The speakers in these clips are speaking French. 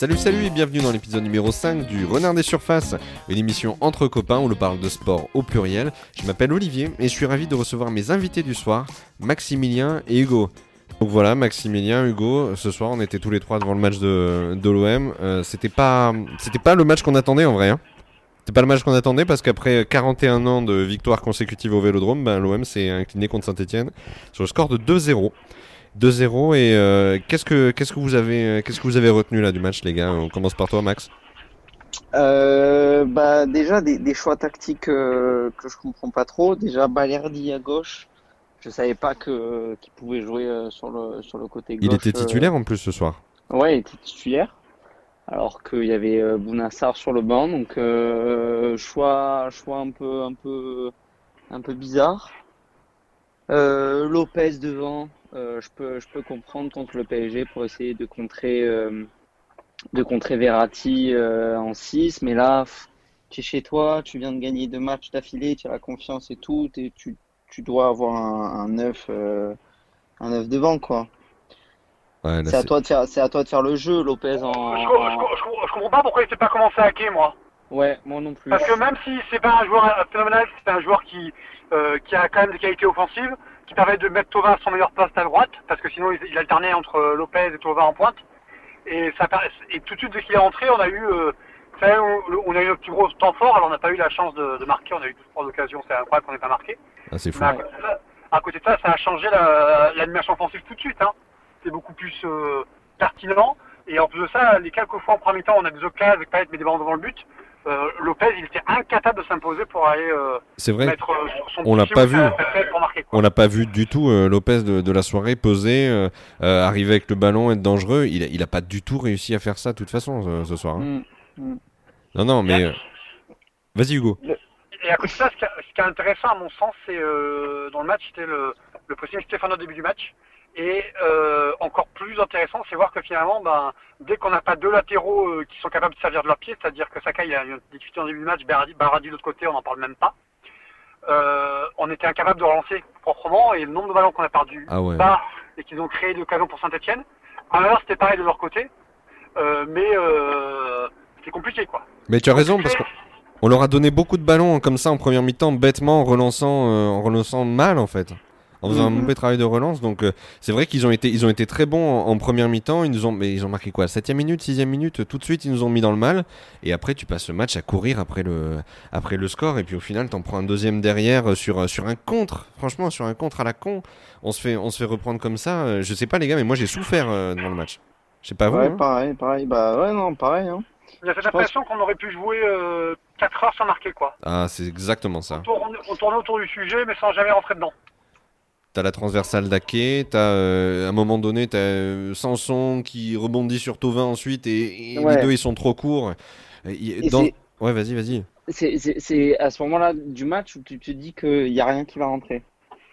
Salut salut et bienvenue dans l'épisode numéro 5 du Renard des Surfaces, une émission entre copains où l'on parle de sport au pluriel. Je m'appelle Olivier et je suis ravi de recevoir mes invités du soir, Maximilien et Hugo. Donc voilà, Maximilien, Hugo, ce soir on était tous les trois devant le match de, de l'OM. Euh, c'était pas, le match qu'on attendait en vrai. Hein. C'était pas le match qu'on attendait parce qu'après 41 ans de victoires consécutives au Vélodrome, ben, l'OM s'est incliné contre Saint-Etienne sur le score de 2-0. 2-0 et euh, qu'est-ce que qu'est-ce que vous avez qu'est-ce que vous avez retenu là du match les gars? On commence par toi Max. Euh, bah déjà des, des choix tactiques euh, que je comprends pas trop. Déjà Balerdi à gauche, je savais pas que qu'il pouvait jouer euh, sur le sur le côté gauche. Il était titulaire en plus ce soir. Ouais, il était titulaire. Alors qu'il y avait euh, Bounassar sur le banc, donc euh, choix choix un peu un peu un peu bizarre. Euh, Lopez devant, euh, je peux je peux comprendre contre le PSG pour essayer de contrer euh, de contrer Verratti euh, en 6, mais là tu es chez toi, tu viens de gagner deux matchs d'affilée, tu as la confiance et tout, t'es- tu tu dois avoir un, un 9 euh, un 9 devant quoi. Ouais, C'est à toi de faire c'est à toi de faire le jeu Lopez en, Je, co- je, co- je co- je comprends pas pourquoi il s'est pas commencé à hacker, moi. Ouais, moi non plus. Parce que même si c'est pas un joueur phénoménal, c'est un joueur qui, euh, qui a quand même des qualités offensives, qui permet de mettre Tovin à son meilleur poste à droite, parce que sinon il, il alternait entre euh, Lopez et Tovin en pointe. Et, ça, per- et tout de suite, dès qu'il est rentré, on a eu, euh, on, on a eu notre plus gros temps fort, alors on n'a pas eu la chance de, de marquer, on a eu deux trois occasions, c'est incroyable qu'on n'ait pas marqué. ah, c'est fou. Mais à côté, de ça, à côté de ça, ça a changé la- l'animation offensive tout de suite. Hein. C'est beaucoup plus euh, pertinent. Et en plus de ça, les quelques fois en premier temps, on a des occasions avec Payet met des ballons devant le but. Euh, Lopez, il était incapable de s'imposer pour aller euh, C'est vrai. mettre euh, son on l'a pas vu. pour marquer. Quoi. On l'a pas vu du tout euh, Lopez de, de la soirée poser, euh, euh, arriver avec le ballon, être dangereux. Il a, il a pas du tout réussi à faire ça de toute façon ce, ce soir. hein. Mm. Non non mais euh, vas-y Hugo. Et à côté de ça, ce qui, est- ce qui est intéressant à mon sens, c'est euh, dans le match, c'était le, le pressing Stéphano au début du match. Et euh, encore plus intéressant, c'est voir que finalement, ben, dès qu'on n'a pas deux latéraux euh, qui sont capables de servir de leur pied, c'est-à-dire que Sakai il a une difficulté en début de match, Baradi, Baradi de l'autre côté, on n'en parle même pas. Euh, on était incapable de relancer proprement et le nombre de ballons qu'on a perdu Ah ouais. bas et qu'ils ont créé l'occasion pour Saint-Etienne. Alors c'était pareil de leur côté, euh, mais euh, c'était compliqué quoi. Mais tu as raison parce qu'on on leur a donné beaucoup de ballons comme ça en première mi-temps bêtement en relançant euh, en relançant mal en fait. En faisant un Mhm. mauvais travail de relance, donc euh, c'est vrai qu'ils ont été, ils ont été très bons en, en première mi-temps. Ils nous ont, mais ils ont marqué quoi, septième minute, sixième minute, tout de suite ils nous ont mis dans le mal. Et après tu passes le match à courir après le, après le score, et puis au final t'en prends un deuxième derrière euh, sur, euh, sur un contre. Franchement, sur un contre à la con, on se fait, on se fait reprendre comme ça. Euh, Je sais pas les gars, mais moi j'ai souffert euh, devant le match. Je sais pas vous. Ouais, hein. pareil, pareil. Bah ouais, non, pareil. Hein. Il y a cette Je pense- impression qu'on aurait pu jouer euh, 4 heures sans marquer quoi. Ah, c'est exactement ça. On tourne, on tournait autour du sujet mais sans jamais rentrer dedans. T'as la transversale d'Ake, t'as euh, à un moment donné t'as euh, Sanson qui rebondit sur Tovin ensuite et, et Ouais. les deux ils sont trop courts. Et Et dans- Ouais vas-y vas-y. C'est, à ce moment-là du match où tu te dis qu'il n'y a rien qui va rentrer.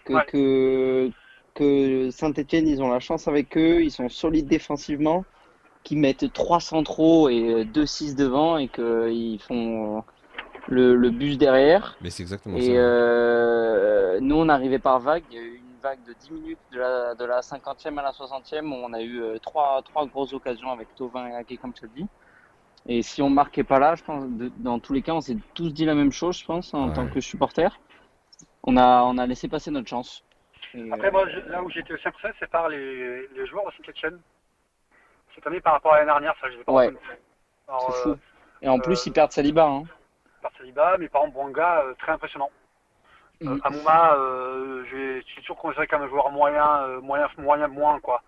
Que, Ouais. que, que Saint-Etienne, ils ont la chance avec eux, ils sont solides défensivement, qu'ils mettent 3 centraux et 2-6 devant et qu'ils font le, le bus derrière. Mais c'est exactement Et ça. euh, nous, on arrivait par vague. Il y a eu une vague de 10 minutes de la, de la 50e à la 60e où on a eu euh, trois, trois grosses occasions avec Tovin et Ake, comme tu as dit. Et si on marquait pas là, je pense, de- dans tous les cas, on s'est tous dit la même chose, je pense, en Ouais. tant que supporter. On a, on a laissé passer notre chance. Et, Après, euh, moi, je- là où été aussi impressionné, c'est par les, les joueurs de Saint-Etienne. Cette année, par rapport à l'année dernière, ça, je les ai pas Ouais. c'est fou. euh, Et en plus, euh, ils perdent Saliba. Hein. par Saliba, mais par exemple, Bouanga, euh, très impressionnant. Euh. Amouma, euh, j'ai- je suis toujours considéré comme un joueur moyen, euh, moyen, moyen, moins, quoi.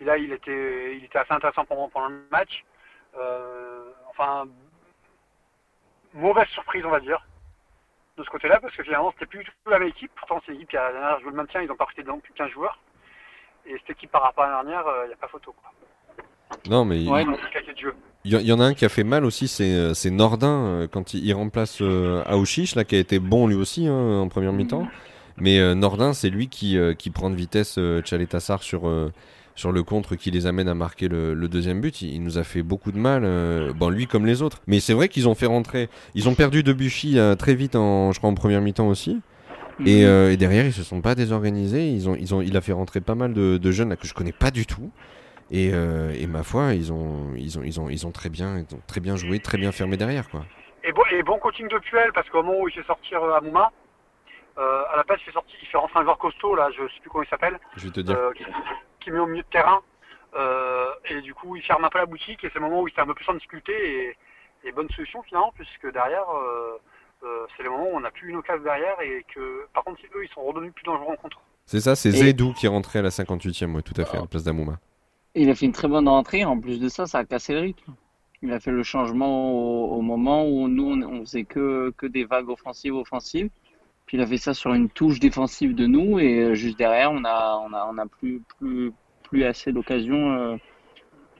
Et là, il était, il était assez intéressant pendant, pendant le match. Euh, enfin, mauvaise surprise, on va dire, de ce côté-là, parce que finalement, c'était plus du tout la même équipe. Pourtant, c'est l'équipe qui a la dernière joué le maintien, ils ont pas recruté plus de 15 joueurs. Et cette équipe, par rapport à la dernière, il n'y a pas photo, quoi. Non mais Ouais, mais- jeu. y, y en a un qui a fait mal aussi, c'est euh, Nordin euh, quand il, il remplace euh, Aouchiche là qui a été bon lui aussi hein, en première mi-temps. Mais euh, Nordin c'est lui qui, euh, qui prend de vitesse euh, Tchaletassar sur sur le contre qui les amène à marquer le, le deuxième but. Il, il nous a fait beaucoup de mal, bon lui comme les autres. Mais c'est vrai qu'ils ont fait rentrer, ils ont perdu Debuchy très vite en je crois en première mi-temps aussi. Et, euh, et derrière, ils se sont pas désorganisés. Ils ont, ils ont, il a fait rentrer pas mal de, de jeunes là, que je connais pas du tout. Et, euh, et ma foi, ils ont, ils, ont, ils, ont, ils ont très bien, ils ont très bien joué, très bien fermé derrière, quoi. Et bon, et bon coaching de Puel, parce qu'au moment où il fait sortir euh, Amouma, euh, à la place, il fait, sortir, il fait rentrer un joueur costaud, là, je sais plus comment il s'appelle, Je vais te dire. euh, qui, qui met au milieu de terrain. Euh, et du coup, il ferme un peu la boutique, et c'est le moment où il était un peu plus en difficulté, et, et bonne solution finalement, puisque derrière, euh, euh, c'est le moment où on n'a plus une occasion derrière, et que par contre, eux, ils sont redevenus plus dangereux en contre. C'est ça, c'est Et- Zedou qui est rentré à la 58e, ouais, tout à fait, à la place d'Amouma. Il a fait une très bonne rentrée. En plus de ça, ça a cassé le rythme. Il a fait le changement au, moment où nous, on, on faisait que, que des vagues offensives, offensives. Puis il a fait ça sur une touche défensive de nous. Et euh, juste derrière, on a, on a, on a plus, plus, plus assez d'occasions, euh,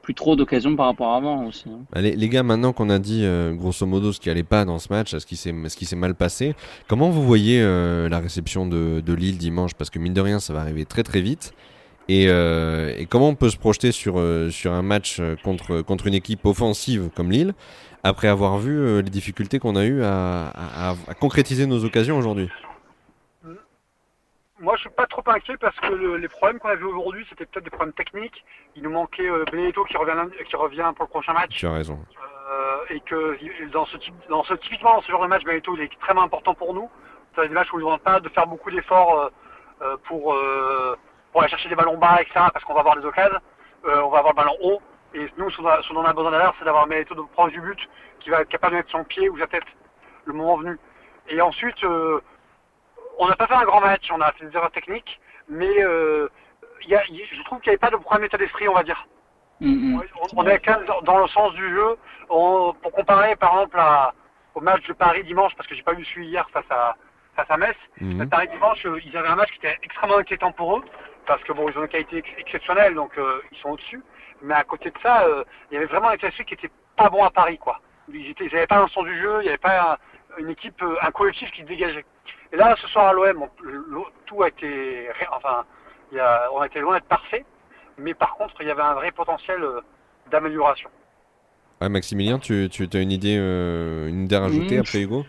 plus trop d'occasions par rapport à avant aussi. hein. Bah, les, gars, maintenant qu'on a dit euh, grosso modo ce qui allait pas dans ce match, ce qui s'est mal passé, comment vous voyez la réception de, de Lille dimanche? Parce que mine de rien, ça va arriver très très vite. Et, euh, et comment on peut se projeter sur, euh, sur un match euh, contre, contre une équipe offensive comme Lille après avoir vu les difficultés qu'on a eues à, à- à- à concrétiser nos occasions aujourd'hui? Moi, je suis pas trop inquiet parce que le- les problèmes qu'on a vus aujourd'hui, c'était peut-être des problèmes techniques. Il nous manquait euh, Benedetto qui revient, qui revient pour le prochain match. Tu as raison. Euh, et que il- dans ce type, dans ce typiquement dans ce genre de match, Benedetto il est extrêmement important pour nous. C'est des matchs où ils n'ont pas de faire beaucoup d'efforts pour pour aller chercher des ballons bas, etc. Parce qu'on va avoir des occasions, Euh, on va avoir le ballon haut. Et nous, ce dont on a besoin d'ailleurs, c'est d'avoir Benedetto de proche du but, qui va être capable de mettre son pied ou sa tête le moment venu. Et ensuite, euh, on n'a pas fait un grand match, on a fait des erreurs techniques, mais euh, il y a- y je trouve qu'il n'y avait pas de problème d'état d'esprit, on va dire. Mm, mm. On, on est quand même dans, dans le sens du jeu. On- pour comparer par exemple à- au match de Paris dimanche, parce que j'ai pas eu suivi hier face à, face à Metz, Mhm. mais Paris dimanche, euh, ils avaient un match qui était extrêmement inquiétant pour eux, parce que bon, ils ont une qualité ex- exceptionnelle, donc euh, ils sont au-dessus. Mais à côté de ça, euh, il y avait vraiment un d'esprit qui était pas bon à Paris, quoi. Ils étaient- ils n'avaient pas un sens du jeu, il n'y avait pas un- une équipe, euh, un collectif qui dégageait. Et là, ce soir à l'OM, tout a été, enfin, il y a- on a été loin d'être parfait, mais par contre, il y avait un vrai potentiel euh, d'amélioration. Ouais, Maximilien, tu, tu as une idée, euh, une idée à rajouter Mhm. après Hugo?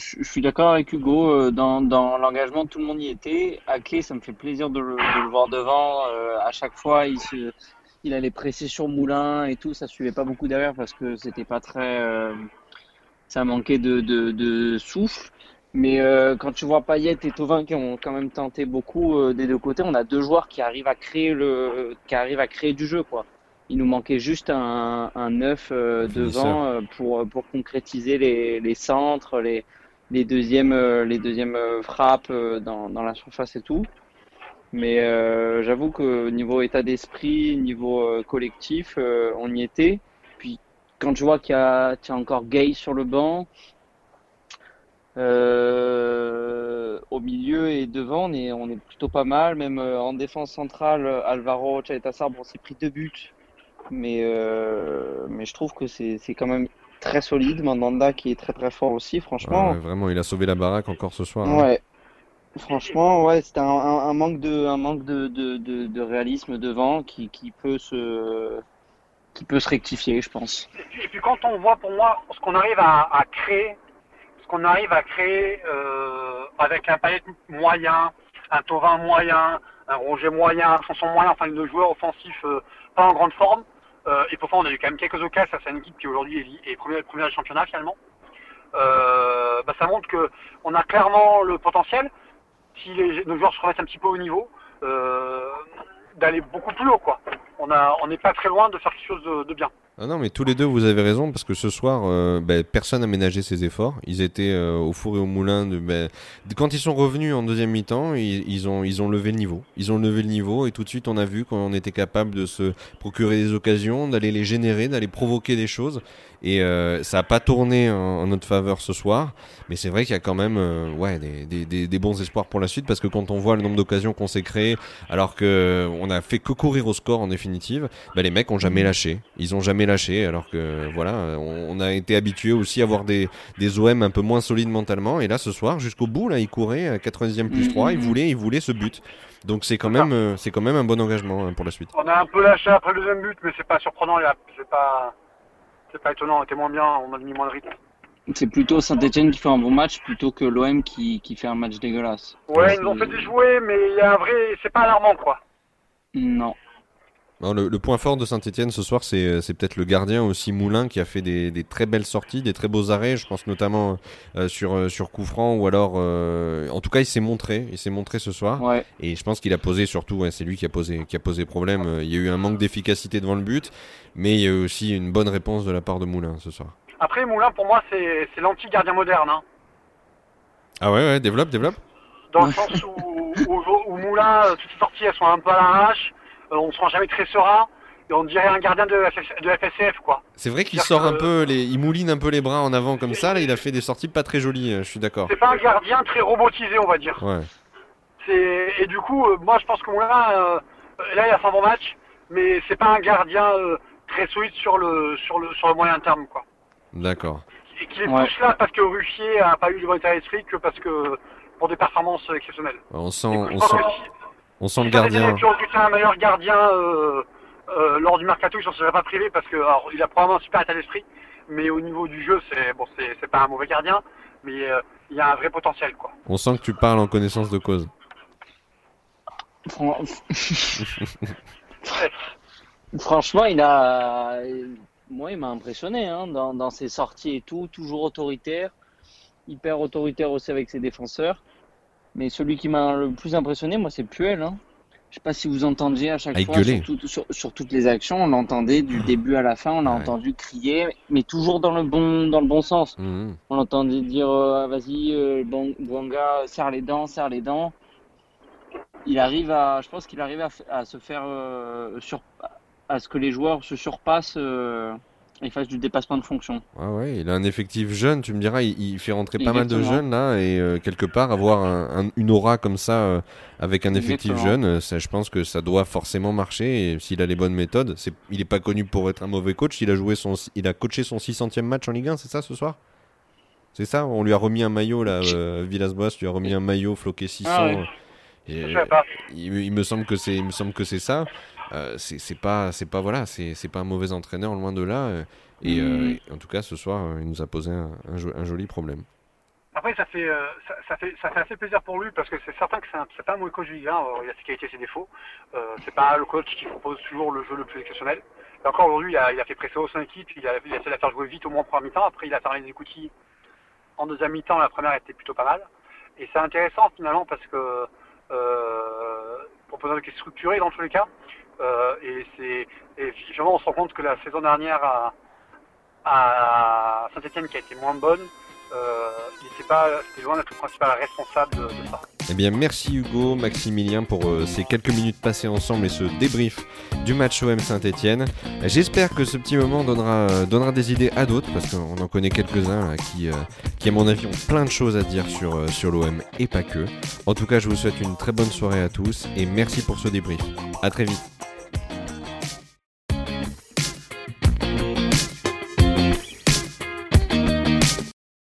Je, suis d'accord avec Hugo. euh, Dans, dans l'engagement, tout le monde y était. Ake, ça me fait plaisir de le, de le voir devant. euh, à chaque fois, il, se, il allait presser sur Moulin et tout. Ça suivait pas beaucoup derrière parce que c'était pas très. euh, ça manquait de, de, de souffle. Mais euh, quand tu vois Payet et Tovin qui ont quand même tenté beaucoup des deux côtés, on a deux joueurs qui arrivent à créer le, qui arrivent à créer du jeu, quoi. Il nous manquait juste un, un euh, devant euh, pour, pour concrétiser les, les centres, les, les deuxièmes, euh, les deuxièmes euh, frappes euh, dans, dans la surface et tout. Mais j'avoue que niveau état d'esprit, niveau collectif, on y était. Puis quand je vois qu'il y a, qu'il y a encore Gay sur le banc, au milieu et devant, on est, on est plutôt pas mal. Même en défense centrale, Alvaro Chaetassar, bon, s'est pris deux buts. Mais, mais je trouve que c'est quand même très solide. Mandanda qui est très très fort aussi, franchement. Ouais, Vraiment, il a sauvé la baraque encore ce soir. hein. Ouais. Franchement, ouais, c'était un, un- un manque de, un manque de, de, de, de réalisme devant qui, qui peut se, qui peut se rectifier, je pense. Et puis, et puis quand on voit pour moi ce qu'on arrive à, à créer, ce qu'on arrive à créer euh, avec un Payet moyen, un Tovin moyen, un Roger moyen, un Sanson moyen, enfin de joueurs offensifs euh, pas en grande forme. Euh, et pourtant on a eu quand même quelques occasions à une équipe qui aujourd'hui est, est première, du championnat finalement. Euh, bah, ça montre que on a clairement le potentiel, si nos joueurs se remettent un petit peu au niveau, euh, d'aller beaucoup plus haut quoi. On a, on n'est pas très loin de faire quelque chose de bien. Ah non, mais tous les deux, vous avez raison, parce que ce soir, euh, ben, personne n'a ménagé ses efforts. Ils étaient euh, au four et au moulin. De, ben, quand ils sont revenus en deuxième mi-temps, ils, ont, ils ont levé le niveau. Ils ont levé le niveau, et tout de suite, on a vu qu'on était capable de se procurer des occasions, d'aller les générer, d'aller provoquer des choses. Et euh, ça n'a pas tourné en, notre faveur ce soir, mais c'est vrai qu'il y a quand même euh, ouais, des, des, des, bons espoirs pour la suite, parce que quand on voit le nombre d'occasions qu'on s'est créées, alors que on a fait que courir au score en définitive, ben, les mecs ont jamais lâché. Ils ont jamais lâché, alors que voilà, on, on a été habitué aussi à voir des, des OM un peu moins solides mentalement. Et là, ce soir, jusqu'au bout, là, ils couraient à 90e plus Mhm. 3, ils voulaient, ils voulaient ce but. Donc c'est quand même, euh, c'est quand même un bon engagement hein, pour la suite. On a un peu lâché après le deuxième but, mais c'est pas surprenant. il C'est pas, c'est pas étonnant. On était moins bien, on a mis moins de rythme. C'est plutôt Saint-Etienne qui fait un bon match plutôt que l'OM qui, qui fait un match dégueulasse. Ouais, ils nous ont fait déjouer, mais il y a un vrai, c'est pas alarmant quoi. Non. Le, point fort de Saint-Etienne ce soir, c'est peut-être le gardien aussi Moulin qui a fait des, très belles sorties, des très beaux arrêts. Je pense notamment euh, sur, euh, sur coup franc ou alors. Euh, en tout cas, il s'est montré. Il s'est montré ce soir. Et je pense qu'il a posé surtout. c'est lui qui a posé, qui a posé problème. Il y a eu un manque d'efficacité devant le but, mais il y a eu aussi une bonne réponse de la part de Moulin ce soir. Après, Moulin, pour moi, c'est l'anti-gardien moderne. Hein. Ah ouais, ouais, développe, développe. Dans le sens où, où, Moulin, toutes ses sorties, elles sont un peu à l'arrache. Euh, on ne se rend jamais très serein. Et on dirait un gardien de, de FSCF, quoi. C'est vrai qu'il sort un peu, les, il mouline un peu les bras en avant comme ça. Là, il a fait des sorties pas très jolies. Je suis d'accord. C'est pas un gardien très robotisé, on va dire. Ouais. Et du coup, euh, moi, je pense que Moulin, euh, là, il a fait un bon match, mais c'est pas un gardien très solide sur le sur le sur le moyen terme, quoi. D'accord. Et qu'il est plus là parce que Ruffier a pas eu le bon état d'esprit que parce que pour des performances exceptionnelles. On sent, on sent, on sent le gardien. Si recruté un meilleur gardien euh, euh, lors du mercato, il s'en serait pas privé parce que alors, il a probablement un super état d'esprit, mais au niveau du jeu, c'est bon, c'est pas un mauvais gardien, mais euh, il y a un vrai potentiel quoi. On sent que tu parles en connaissance de cause. Franchement, il a, moi, il m'a impressionné hein, dans, dans ses sorties et tout, toujours autoritaire, hyper autoritaire aussi avec ses défenseurs. Mais celui qui m'a le plus impressionné, moi, c'est Puel. Hein. Je sais pas si vous entendiez à chaque fois sur, toutes les actions, on l'entendait du début à la fin, on l'a entendu crier, mais toujours dans le bon dans le bon sens. Mmh. On l'entendait dire euh, vas-y, euh, bon, Bouanga, serre les dents, serre les dents. Il arrive à, je pense qu'il arrive à, se faire euh, sur, à ce que les joueurs se surpassent il fasse du dépassement de fonction. Ah ouais, il a un effectif jeune, tu me diras, il, fait rentrer pas mal de jeunes là, et euh, quelque part avoir une aura comme ça euh, avec un effectif jeune, euh, ça, je pense que ça doit forcément marcher. Et s'il a les bonnes méthodes, c'est, il n'est pas connu pour être un mauvais coach. Il a joué son, il a coaché son 600e match en Ligue 1, c'est ça ce soir? C'est ça? On lui a remis un maillot là, Villas-Boas lui a remis un maillot floqué 600. Ah il, me semble que c'est, il me semble que c'est ça. Euh, c'est pas, c'est pas voilà, c'est pas un mauvais entraîneur loin de là. Euh, mm. et, en tout cas, ce soir, il nous a posé un, un, joli problème. Après, ça fait, euh, ça, fait, ça fait assez plaisir pour lui parce que c'est certain que c'est pas un mauvais coach du 1. Il a ses qualités et ses défauts. c'est pas le coach qui propose toujours le jeu le plus exceptionnel. Et encore aujourd'hui, il a, il a fait presser au son équipe. Il a, il a essayé de la faire jouer vite au moins en première mi-temps. Après, il a fermé les écoutilles en deuxième mi-temps. La première était plutôt pas mal. Et c'est intéressant finalement parce que euh, proposant qui est structuré dans tous les cas. Euh, et c'est et on se rend compte que la saison dernière à, à Saint-Etienne qui a été moins bonne, euh, c'était loin d'être le principal responsable de, ça. Eh bien, merci Hugo, Maximilien pour euh, ces quelques minutes passées ensemble et ce débrief du match OM Saint-Etienne. J'espère que ce petit moment donnera, euh, donnera des idées à d'autres, parce qu'on en connaît quelques-uns qui, qui, à mon avis, ont plein de choses à dire sur, sur l'OM et pas que. En tout cas, je vous souhaite une très bonne soirée à tous et merci pour ce débrief. A très vite.